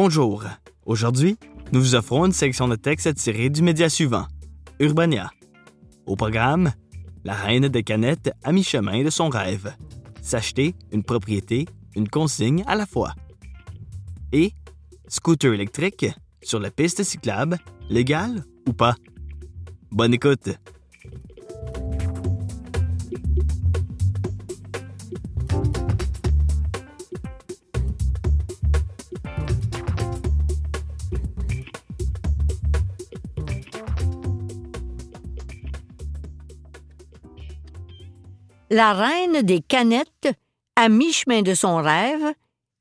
Bonjour. Aujourd'hui, nous vous offrons une section de texte tirée du média suivant, Urbania. Au programme, la reine des canettes à mi-chemin de son rêve. S'acheter une propriété, une consigne à la fois. Et scooter électrique sur la piste cyclable, légal ou pas? Bonne écoute! La reine des canettes, à mi-chemin de son rêve,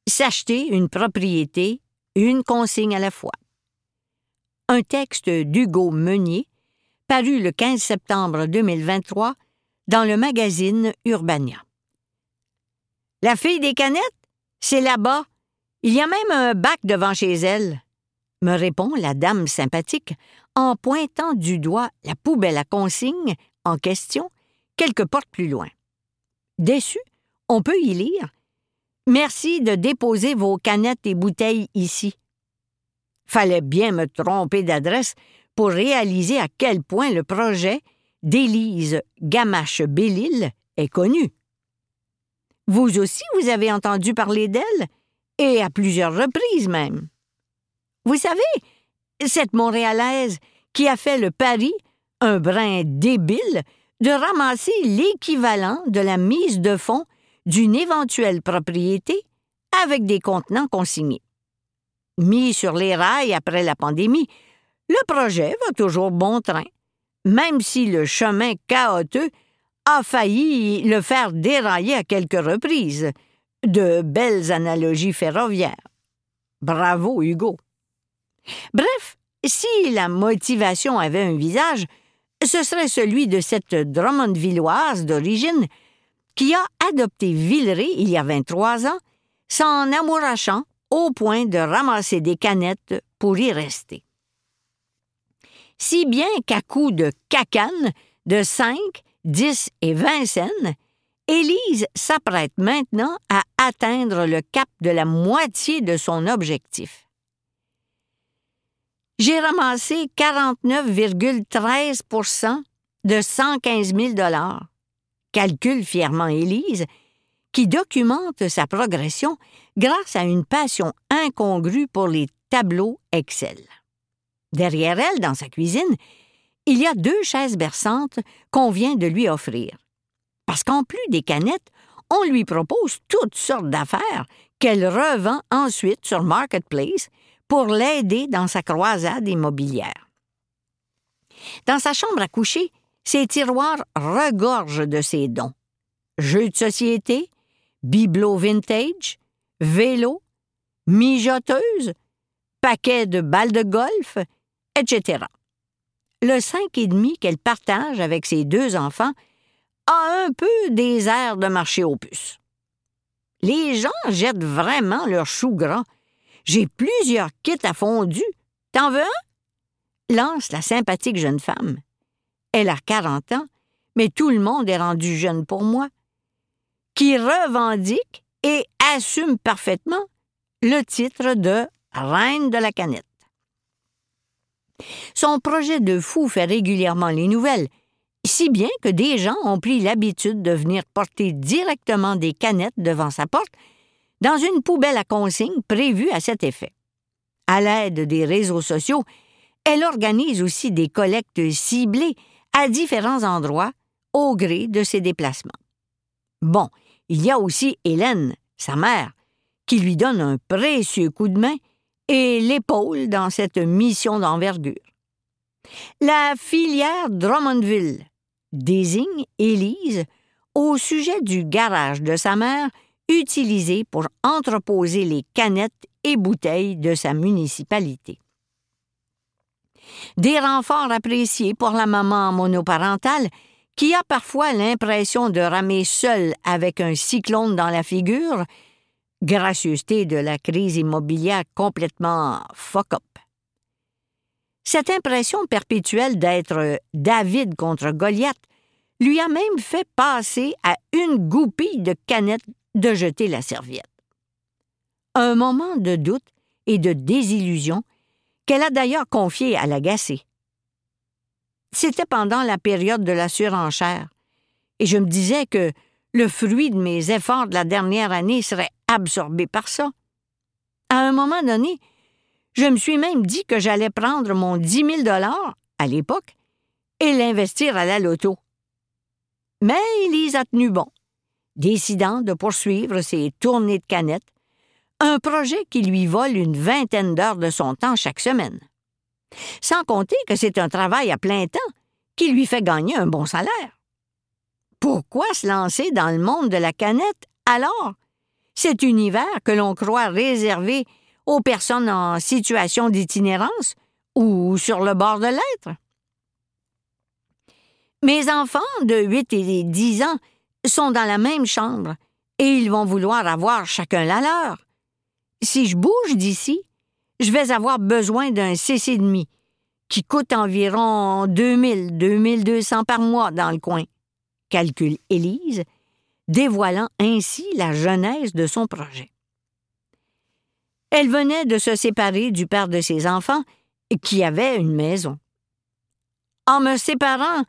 s'acheter une propriété, une consigne à la fois. Un texte d'Hugo Meunier, paru le 15 septembre 2023 dans le magazine Urbania. La fille des canettes? C'est là-bas. Il y a même un bac devant chez elle, me répond la dame sympathique en pointant du doigt la poubelle à consigne en question quelques portes plus loin. Déçu, on peut y lire Merci de déposer vos canettes et bouteilles ici. Fallait bien me tromper d'adresse pour réaliser à quel point le projet d'Élise Gamache-Bellil est connu. Vous aussi, vous avez entendu parler d'elle, et à plusieurs reprises même. Vous savez, cette Montréalaise qui a fait le pari, un brin débile, de ramasser l'équivalent de la mise de fonds d'une éventuelle propriété avec des contenants consignés. Mis sur les rails après la pandémie, le projet va toujours bon train, même si le chemin chaotique a failli le faire dérailler à quelques reprises. De belles analogies ferroviaires. Bravo, Hugo. Bref, si la motivation avait un visage, ce serait celui de cette Drummondvilloise d'origine qui a adopté Villeray il y a 23 ans, s'en amourachant au point de ramasser des canettes pour y rester. Si bien qu'à coup de cacanes de 5, 10 et 20 cents, Élise s'apprête maintenant à atteindre le cap de la moitié de son objectif. J'ai ramassé 49,13% de 115 000 calcule fièrement Élise, qui documente sa progression grâce à une passion incongrue pour les tableaux Excel. Derrière elle, dans sa cuisine, il y a deux chaises berçantes qu'on vient de lui offrir. Parce qu'en plus des canettes, on lui propose toutes sortes d'affaires qu'elle revend ensuite sur Marketplace pour l'aider dans sa croisade immobilière. Dans sa chambre à coucher, ses tiroirs regorgent de ses dons. Jeux de société, bibelots vintage, vélos, mijoteuses, paquets de balles de golf, etc. Le cinq et demi qu'elle partage avec ses deux enfants a un peu des airs de marché aux puces. Les gens jettent vraiment leurs choux gras. J'ai plusieurs kits à fondu. T'en veux un? Lance la sympathique jeune femme. Elle a quarante ans, mais tout le monde est rendu jeune pour moi. Qui revendique et assume parfaitement le titre de Reine de la canette. Son projet de fou fait régulièrement les nouvelles, si bien que des gens ont pris l'habitude de venir porter directement des canettes devant sa porte dans une poubelle à consigne prévue à cet effet. À l'aide des réseaux sociaux, elle organise aussi des collectes ciblées à différents endroits au gré de ses déplacements. Bon, il y a aussi Hélène, sa mère, qui lui donne un précieux coup de main et l'épaule dans cette mission d'envergure. La filière Drummondville désigne Élise au sujet du garage de sa mère utilisé pour entreposer les canettes et bouteilles de sa municipalité. Des renforts appréciés pour la maman monoparentale qui a parfois l'impression de ramer seule avec un cyclone dans la figure, gracieuseté de la crise immobilière complètement fuck-up. Cette impression perpétuelle d'être David contre Goliath lui a même fait passer à une goupille de canettes de jeter la serviette. Un moment de doute et de désillusion qu'elle a d'ailleurs confié à l'agacé. C'était pendant la période de la surenchère, et je me disais que le fruit de mes efforts de la dernière année serait absorbé par ça. À un moment donné, je me suis même dit que j'allais prendre mon dix mille dollars, à l'époque, et l'investir à la loto. Mais Élise a tenu bon, décidant de poursuivre ses tournées de canettes, un projet qui lui vole une vingtaine d'heures de son temps chaque semaine. Sans compter que c'est un travail à plein temps qui lui fait gagner un bon salaire. Pourquoi se lancer dans le monde de la canette alors? Cet univers que l'on croit réservé aux personnes en situation d'itinérance ou sur le bord de l'être? Mes enfants de 8 et 10 ans sont dans la même chambre et ils vont vouloir avoir chacun la leur. Si je bouge d'ici, je vais avoir besoin d'un demi qui coûte environ 2000, 2200 par mois dans le coin, calcule Élise, dévoilant ainsi la genèse de son projet. Elle venait de se séparer du père de ses enfants, qui avait une maison. En me séparant,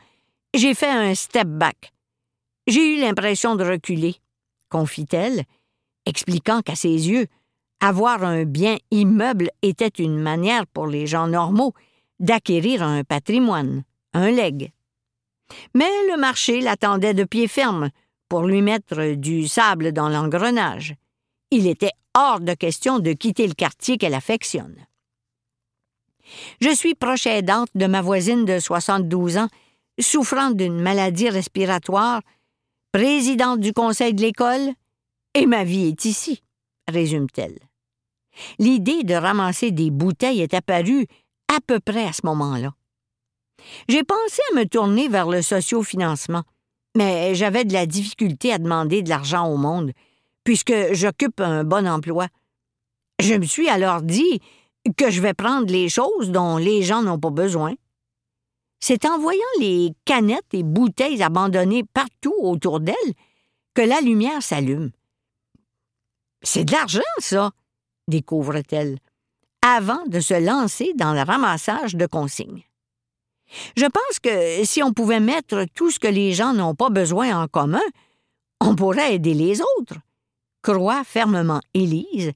j'ai fait un step back. J'ai eu l'impression de reculer, confie-t-elle, expliquant qu'à ses yeux, avoir un bien immeuble était une manière pour les gens normaux d'acquérir un patrimoine, un legs. Mais le marché l'attendait de pied ferme pour lui mettre du sable dans l'engrenage. Il était hors de question de quitter le quartier qu'elle affectionne. Je suis proche aidante de ma voisine de 72 ans, souffrant d'une maladie respiratoire, présidente du conseil de l'école, et ma vie est ici, résume-t-elle. L'idée de ramasser des bouteilles est apparue à peu près à ce moment-là. J'ai pensé à me tourner vers le sociofinancement, mais j'avais de la difficulté à demander de l'argent au monde, puisque j'occupe un bon emploi. Je me suis alors dit que je vais prendre les choses dont les gens n'ont pas besoin. C'est en voyant les canettes et bouteilles abandonnées partout autour d'elle que la lumière s'allume. C'est de l'argent, ça, découvre-t-elle, avant de se lancer dans le ramassage de consignes. Je pense que si on pouvait mettre tout ce que les gens n'ont pas besoin en commun, on pourrait aider les autres, croit fermement Élise,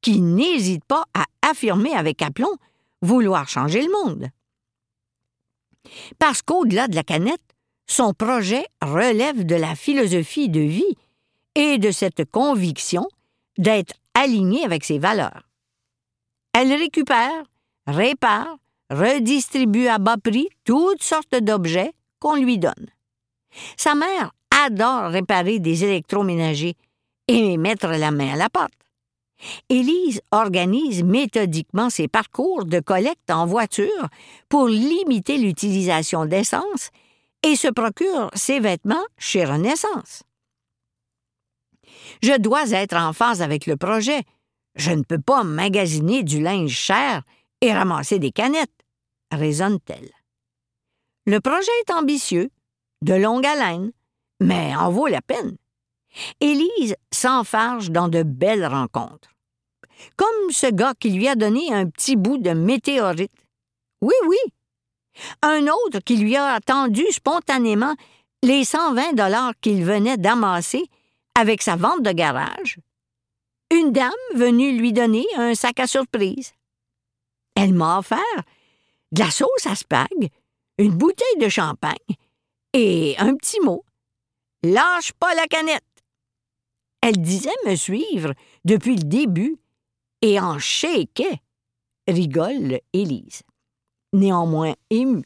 qui n'hésite pas à affirmer avec aplomb vouloir changer le monde. Parce qu'au-delà de la canette, son projet relève de la philosophie de vie et de cette conviction d'être aligné avec ses valeurs. Elle récupère, répare, redistribue à bas prix toutes sortes d'objets qu'on lui donne. Sa mère adore réparer des électroménagers et mettre la main à la pâte. Élise organise méthodiquement ses parcours de collecte en voiture pour limiter l'utilisation d'essence et se procure ses vêtements chez Renaissance. Je dois être en phase avec le projet. Je ne peux pas magasiner du linge cher et ramasser des canettes, raisonne-t-elle. Le projet est ambitieux, de longue haleine, mais en vaut la peine. Élise s'enfarge dans de belles rencontres. Comme ce gars qui lui a donné un petit bout de météorite. Oui, oui. Un autre qui lui a tendu spontanément les 120 dollars qu'il venait d'amasser avec sa vente de garage. Une dame venue lui donner un sac à surprise. Elle m'a offert de la sauce à spag, une bouteille de champagne et un petit mot. Lâche pas la canette. Elle disait me suivre depuis le début et en shakeait, rigole Élise, néanmoins émue.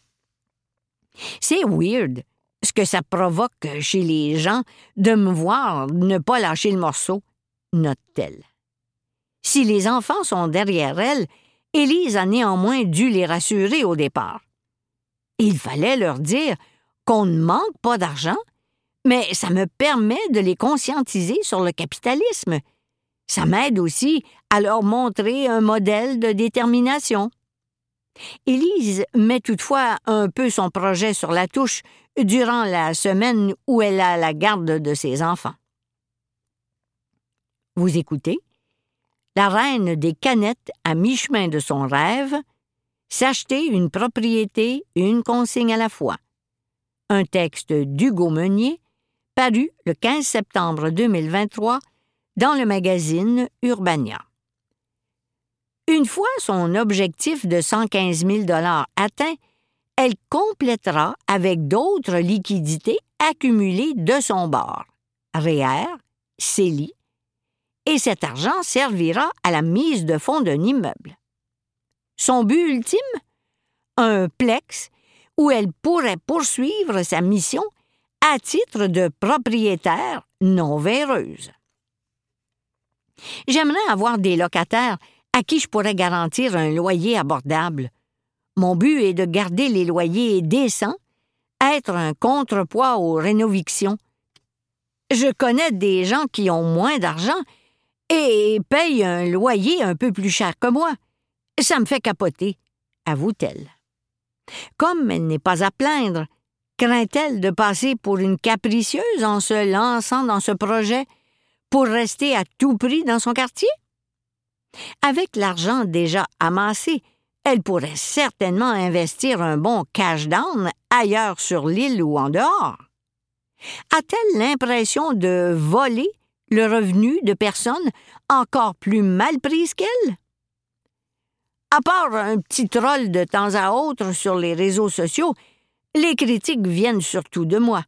C'est weird ce que ça provoque chez les gens de me voir ne pas lâcher le morceau, note-t-elle. Si les enfants sont derrière elle, Élise a néanmoins dû les rassurer au départ. Il fallait leur dire qu'on ne manque pas d'argent mais ça me permet de les conscientiser sur le capitalisme. Ça m'aide aussi à leur montrer un modèle de détermination. Élise met toutefois un peu son projet sur la touche durant la semaine où elle a la garde de ses enfants. Vous écoutez? La reine des canettes à mi-chemin de son rêve, s'acheter une propriété, une consigne à la fois. Un texte d'Hugo Meunier, paru le 15 septembre 2023 dans le magazine Urbania. Une fois son objectif de 115 000 atteint, elle complétera avec d'autres liquidités accumulées de son bord, REER, CELI, et cet argent servira à la mise de fonds d'un immeuble. Son but ultime? Un plex où elle pourrait poursuivre sa mission à titre de propriétaire non véreuse. J'aimerais avoir des locataires à qui je pourrais garantir un loyer abordable? Mon but est de garder les loyers décents, être un contrepoids aux rénovictions. Je connais des gens qui ont moins d'argent et payent un loyer un peu plus cher que moi. Ça me fait capoter, avoue-t-elle. Comme elle n'est pas à plaindre, craint-elle de passer pour une capricieuse en se lançant dans ce projet pour rester à tout prix dans son quartier? Avec l'argent déjà amassé, elle pourrait certainement investir un bon cash down ailleurs sur l'île ou en dehors. A-t-elle l'impression de voler le revenu de personnes encore plus mal prises qu'elle? À part un petit troll de temps à autre sur les réseaux sociaux, les critiques viennent surtout de moi.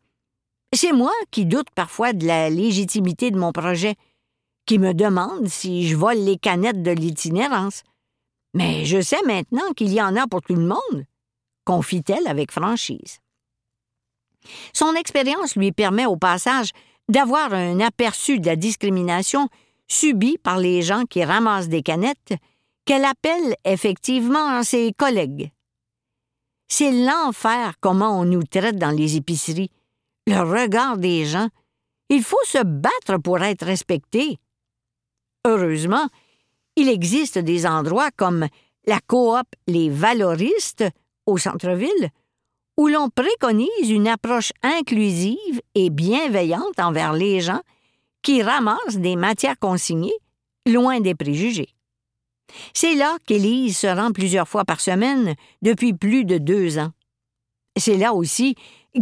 C'est moi qui doute parfois de la légitimité de mon projet, qui me demande si je vole les canettes de l'itinérance. Mais je sais maintenant qu'il y en a pour tout le monde, confie-t-elle avec franchise. Son expérience lui permet au passage d'avoir un aperçu de la discrimination subie par les gens qui ramassent des canettes qu'elle appelle effectivement ses collègues. C'est l'enfer comment on nous traite dans les épiceries, le regard des gens. Il faut se battre pour être respecté. Heureusement, il existe des endroits comme la coop Les Valoristes au centre-ville, où l'on préconise une approche inclusive et bienveillante envers les gens qui ramassent des matières consignées, loin des préjugés. C'est là qu'Élise se rend plusieurs fois par semaine depuis plus de deux ans. C'est là aussi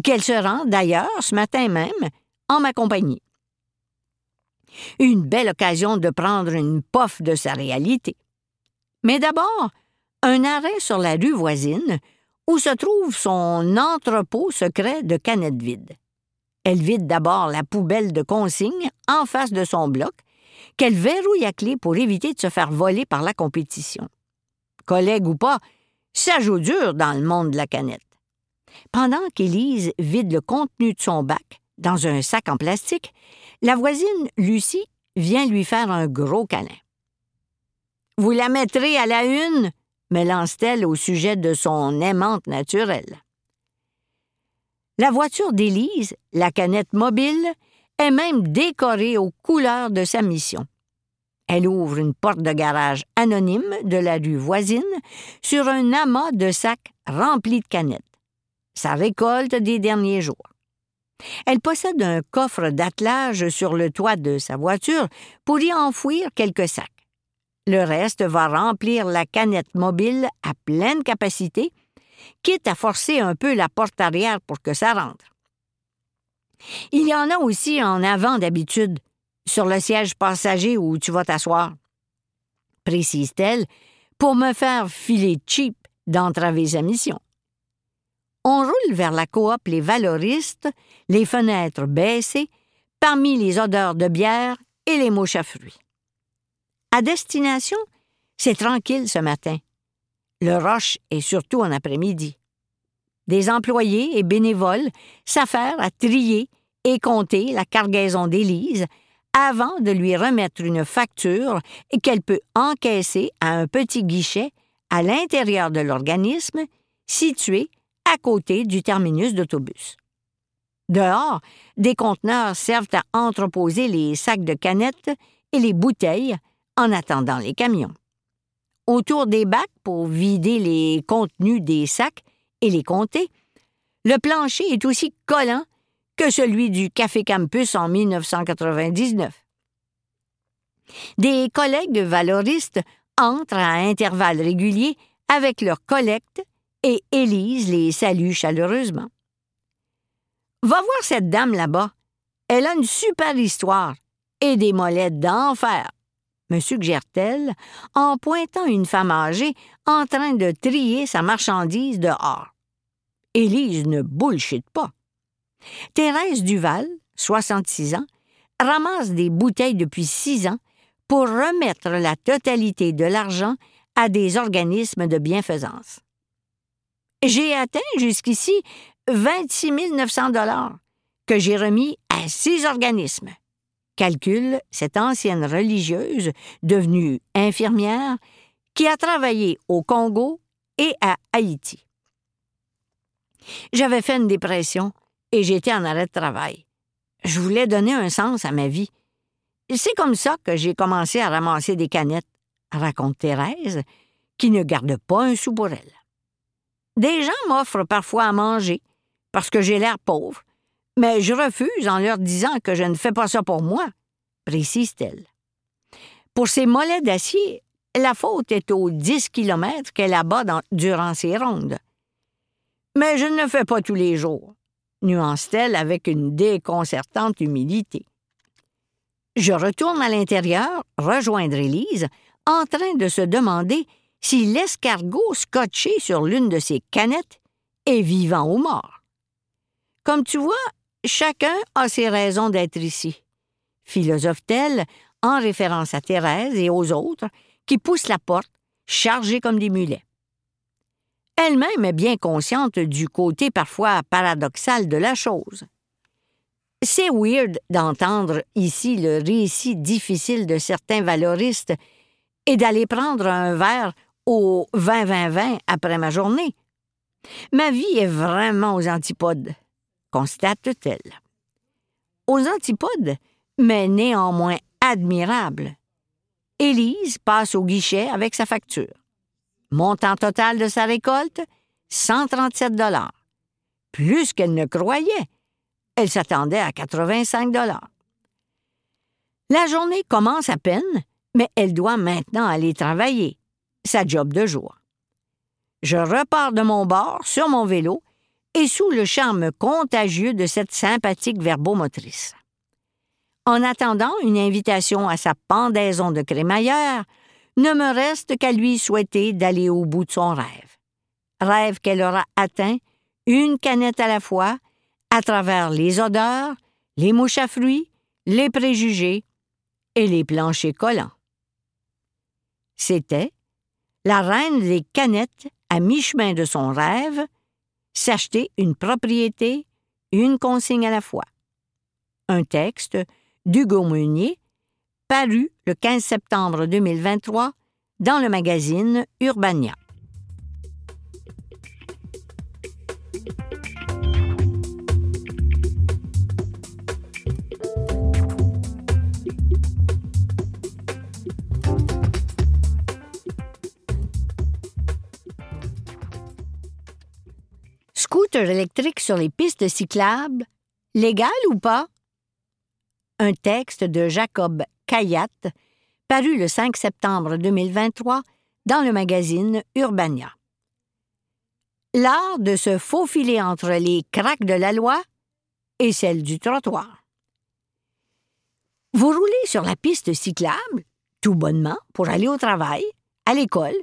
qu'elle se rend, d'ailleurs, ce matin même, en ma compagnie. Une belle occasion de prendre une pof de sa réalité. Mais d'abord, un arrêt sur la rue voisine où se trouve son entrepôt secret de canettes vides. Elle vide d'abord la poubelle de consigne en face de son bloc qu'elle verrouille à clé pour éviter de se faire voler par la compétition. Collègue ou pas, ça joue dur dans le monde de la canette. Pendant qu'Élise vide le contenu de son bac dans un sac en plastique, la voisine Lucie vient lui faire un gros câlin. Vous la mettrez à la une, me lance-t-elle au sujet de son aimante naturelle. La voiture d'Élise, la canette mobile, est même décorée aux couleurs de sa mission. Elle ouvre une porte de garage anonyme de la rue voisine sur un amas de sacs remplis de canettes. Sa récolte des derniers jours. Elle possède un coffre d'attelage sur le toit de sa voiture pour y enfouir quelques sacs. Le reste va remplir la canette mobile à pleine capacité, quitte à forcer un peu la porte arrière pour que ça rentre. Il y en a aussi en avant d'habitude, sur le siège passager où tu vas t'asseoir. Précise-t-elle, pour me faire filer cheap d'entraver sa mission. On roule vers la coop Les Valoristes, les fenêtres baissées, parmi les odeurs de bière et les mouches à fruits. À destination, c'est tranquille ce matin. Le roche est surtout en après-midi. Des employés et bénévoles s'affairent à trier et compter la cargaison d'Élise avant de lui remettre une facture qu'elle peut encaisser à un petit guichet à l'intérieur de l'organisme situé à côté du terminus d'autobus. Dehors, des conteneurs servent à entreposer les sacs de canettes et les bouteilles en attendant les camions. Autour des bacs pour vider les contenus des sacs et les compter, le plancher est aussi collant que celui du Café Campus en 1999. Des collègues valoristes entrent à intervalles réguliers avec leur collecte et Élise les salue chaleureusement. Va voir cette dame là-bas. Elle a une super histoire et des molettes d'enfer, me suggère-t-elle en pointant une femme âgée en train de trier sa marchandise dehors. Élise ne bullshit pas. Thérèse Duval, 66 ans, ramasse des bouteilles depuis six ans pour remettre la totalité de l'argent à des organismes de bienfaisance. J'ai atteint jusqu'ici 26 900 dollars que j'ai remis à six organismes. Calcule cette ancienne religieuse devenue infirmière qui a travaillé au Congo et à Haïti. J'avais fait une dépression et j'étais en arrêt de travail. Je voulais donner un sens à ma vie. C'est comme ça que j'ai commencé à ramasser des canettes, raconte Thérèse, qui ne garde pas un sou pour elle. Des gens m'offrent parfois à manger parce que j'ai l'air pauvre, mais je refuse en leur disant que je ne fais pas ça pour moi, précise-t-elle. Pour ces mollets d'acier, la faute est aux 10 kilomètres qu'elle abat durant ses rondes. Mais je ne le fais pas tous les jours, nuance-t-elle avec une déconcertante humilité. Je retourne à l'intérieur, rejoindre Élise, en train de se demander si l'escargot scotché sur l'une de ses canettes est vivant ou mort. Comme tu vois, chacun a ses raisons d'être ici, philosophe-t-elle en référence à Thérèse et aux autres qui poussent la porte, chargés comme des mulets. Elle-même est bien consciente du côté parfois paradoxal de la chose. C'est weird d'entendre ici le récit difficile de certains valoristes et d'aller prendre un verre au 20-20-20 après ma journée. Ma vie est vraiment aux antipodes, constate-t-elle. Aux antipodes, mais néanmoins admirable. Élise passe au guichet avec sa facture. Montant total de sa récolte 137 dollars. Plus qu'elle ne croyait. Elle s'attendait à 85 dollars. La journée commence à peine, mais elle doit maintenant aller travailler sa job de jour. Je repars de mon bord sur mon vélo et sous le charme contagieux de cette sympathique verbomotrice. En attendant une invitation à sa pendaison de crémaillère, ne me reste qu'à lui souhaiter d'aller au bout de son rêve. Rêve qu'elle aura atteint, une canette à la fois, à travers les odeurs, les mouches à fruits, les préjugés et les planchers collants. C'était la reine des canettes, à mi-chemin de son rêve, s'acheter une propriété, une consigne à la fois. Un texte d'Hugo Meunier, paru le 15 septembre 2023 dans le magazine Urbania. Scooter électrique sur les pistes cyclables, légal ou pas? Un texte de Jacob Kayat, paru le 5 septembre 2023 dans le magazine Urbania. L'art de se faufiler entre les craques de la loi et celle du trottoir. Vous roulez sur la piste cyclable, tout bonnement, pour aller au travail, à l'école,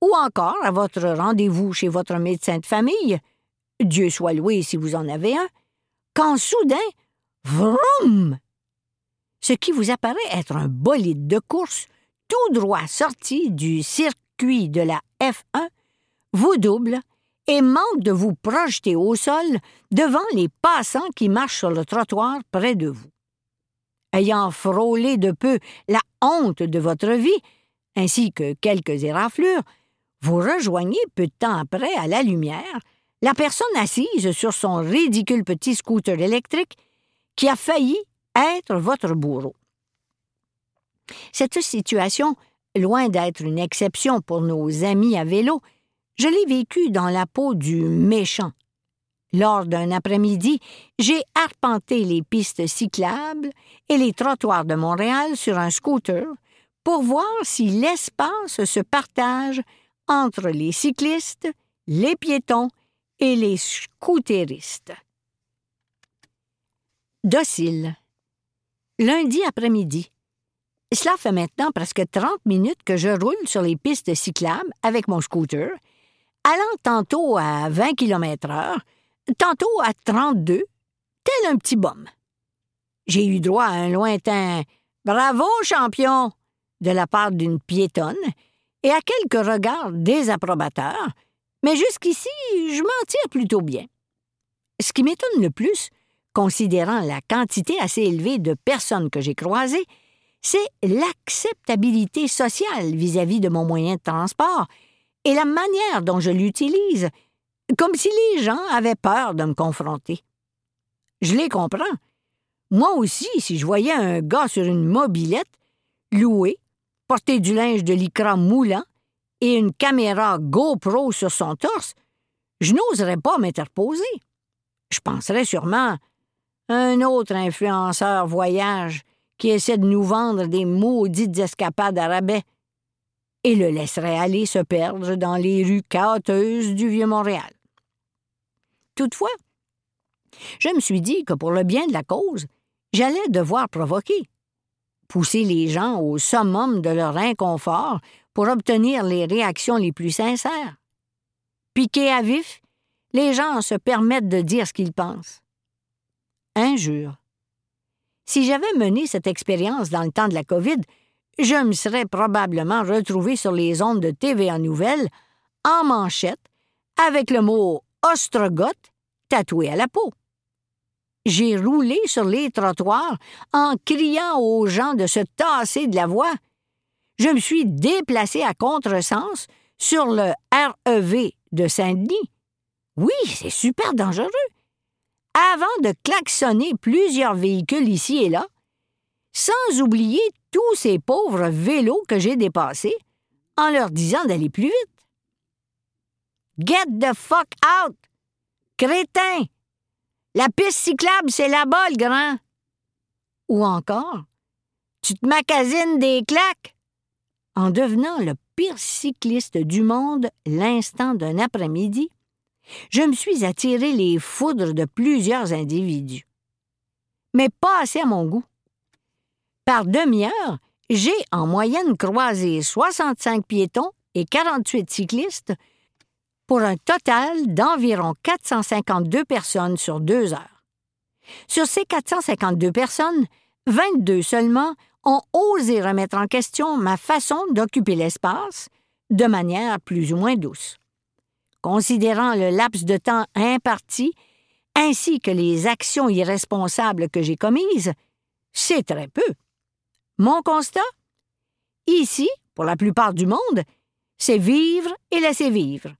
ou encore à votre rendez-vous chez votre médecin de famille, Dieu soit loué si vous en avez un, quand soudain, vroom! Ce qui vous apparaît être un bolide de course tout droit sorti du circuit de la F1 vous double et manque de vous projeter au sol devant les passants qui marchent sur le trottoir près de vous. Ayant frôlé de peu la honte de votre vie, ainsi que quelques éraflures, vous rejoignez peu de temps après, à la lumière, la personne assise sur son ridicule petit scooter électrique qui a failli être votre bourreau. Cette situation, loin d'être une exception pour nos amis à vélo, je l'ai vécue dans la peau du méchant. Lors d'un après-midi, j'ai arpenté les pistes cyclables et les trottoirs de Montréal sur un scooter pour voir si l'espace se partage entre les cyclistes, les piétons et les scooteristes. Docile. Lundi après-midi. Cela fait maintenant presque 30 minutes que je roule sur les pistes cyclables avec mon scooter, allant tantôt à 20 km heure, tantôt à 32, tel un petit bum. J'ai eu droit à un lointain Bravo, champion! de la part d'une piétonne et à quelques regards désapprobateurs, mais jusqu'ici, je m'en tire plutôt bien. Ce qui m'étonne le plus, considérant la quantité assez élevée de personnes que j'ai croisées, c'est l'acceptabilité sociale vis-à-vis de mon moyen de transport et la manière dont je l'utilise, comme si les gens avaient peur de me confronter. Je les comprends. Moi aussi, si je voyais un gars sur une mobilette, loué, porter du linge de lycra moulant et une caméra GoPro sur son torse, je n'oserais pas m'interposer. Je penserais sûrement un autre influenceur voyage qui essaie de nous vendre des maudites escapades à rabais et le laisserait aller se perdre dans les rues chaoteuses du Vieux-Montréal. Toutefois, je me suis dit que pour le bien de la cause, j'allais devoir provoquer pousser les gens au summum de leur inconfort pour obtenir les réactions les plus sincères. Piqués à vif, les gens se permettent de dire ce qu'ils pensent. Injure. Si j'avais mené cette expérience dans le temps de la COVID, je me serais probablement retrouvé sur les ondes de TVA Nouvelles en manchette avec le mot ostrogoth tatoué à la peau j'ai roulé sur les trottoirs en criant aux gens de se tasser de la voie. Je me suis déplacé à contresens sur le REV de Saint-Denis. Oui, c'est super dangereux. Avant de klaxonner plusieurs véhicules ici et là, sans oublier tous ces pauvres vélos que j'ai dépassés en leur disant d'aller plus vite. Get the fuck out! Crétin! La piste cyclable, c'est là-bas, le grand. Ou encore, tu te magasines des claques. En devenant le pire cycliste du monde l'instant d'un après-midi, je me suis attiré les foudres de plusieurs individus. Mais pas assez à mon goût. Par demi-heure, j'ai en moyenne croisé 65 piétons et 48 cyclistes pour un total d'environ 452 personnes sur deux heures. Sur ces 452 personnes, 22 seulement ont osé remettre en question ma façon d'occuper l'espace de manière plus ou moins douce. Considérant le laps de temps imparti, ainsi que les actions irresponsables que j'ai commises, c'est très peu. Mon constat? Ici, pour la plupart du monde, c'est vivre et laisser vivre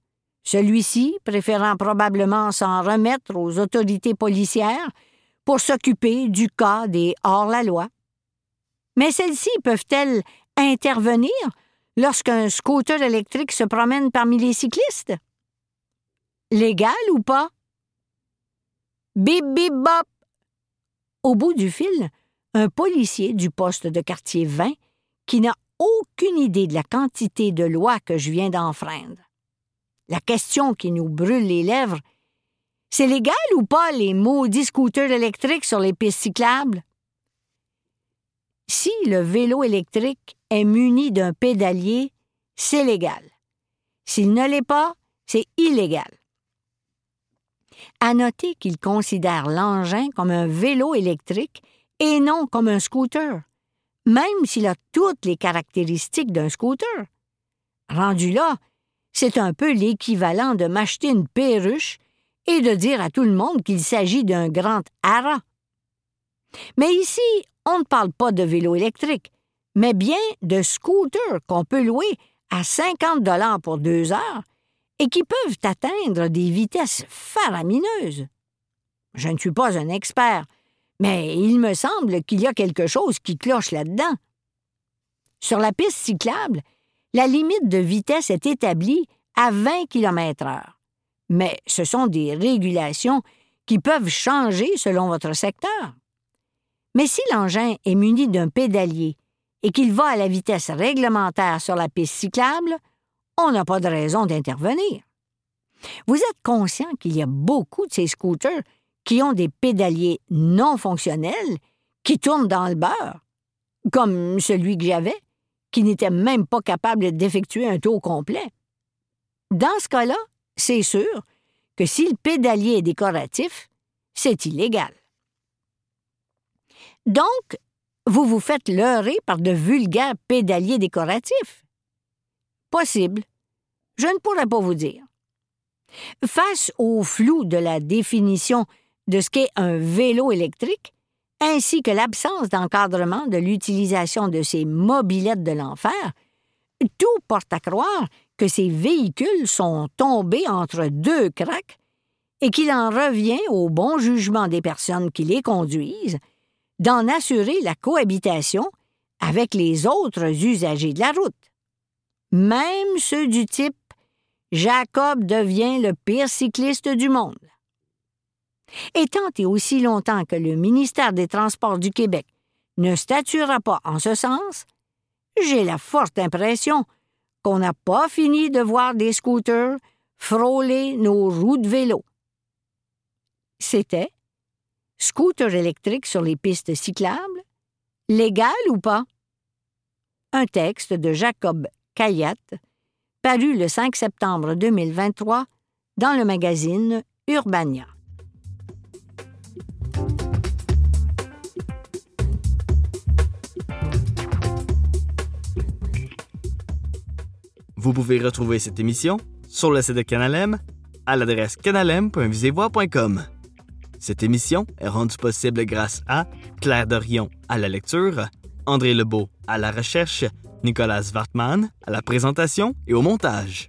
celui-ci préférant probablement s'en remettre aux autorités policières pour s'occuper du cas des hors-la-loi. Mais celles-ci peuvent-elles intervenir lorsqu'un scooter électrique se promène parmi les cyclistes? Légal ou pas? Bip bip bop! Au bout du fil, un policier du poste de quartier 20 qui n'a aucune idée de la quantité de lois que je viens d'enfreindre la question qui nous brûle les lèvres, c'est légal ou pas les maudits scooters électriques sur les pistes cyclables? Si le vélo électrique est muni d'un pédalier, c'est légal. S'il ne l'est pas, c'est illégal. À noter qu'il considère l'engin comme un vélo électrique et non comme un scooter, même s'il a toutes les caractéristiques d'un scooter. Rendu là, c'est un peu l'équivalent de m'acheter une perruche et de dire à tout le monde qu'il s'agit d'un grand haras. Mais ici, on ne parle pas de vélo électrique, mais bien de scooters qu'on peut louer à 50 dollars pour deux heures et qui peuvent atteindre des vitesses faramineuses. Je ne suis pas un expert, mais il me semble qu'il y a quelque chose qui cloche là-dedans. Sur la piste cyclable, la limite de vitesse est établie à 20 km/h. mais ce sont des régulations qui peuvent changer selon votre secteur. Mais si l'engin est muni d'un pédalier et qu'il va à la vitesse réglementaire sur la piste cyclable, on n'a pas de raison d'intervenir. Vous êtes conscient qu'il y a beaucoup de ces scooters qui ont des pédaliers non fonctionnels qui tournent dans le beurre, comme celui que j'avais, qui n'était même pas capable d'effectuer un tour complet. Dans ce cas-là, c'est sûr que si le pédalier est décoratif, c'est illégal. Donc, vous vous faites leurrer par de vulgaires pédaliers décoratifs. Possible. Je ne pourrais pas vous dire. Face au flou de la définition de ce qu'est un vélo électrique, ainsi que l'absence d'encadrement de l'utilisation de ces mobilettes de l'enfer, tout porte à croire que ces véhicules sont tombés entre deux craques et qu'il en revient au bon jugement des personnes qui les conduisent d'en assurer la cohabitation avec les autres usagers de la route. Même ceux du type Jacob devient le pire cycliste du monde. Et tant et aussi longtemps que le ministère des Transports du Québec ne statuera pas en ce sens, j'ai la forte impression qu'on n'a pas fini de voir des scooters frôler nos roues de vélo. C'était Scooter électrique sur les pistes cyclables, légal ou pas? Un texte de Jacob Caillat, paru le 5 septembre 2023 dans le magazine Urbania. Vous pouvez retrouver cette émission sur le site de Canalem à l'adresse canalem.visevoix.com. Cette émission est rendue possible grâce à Claire Dorion à la lecture, André Lebeau à la recherche, Nicolas Wartmann à la présentation et au montage.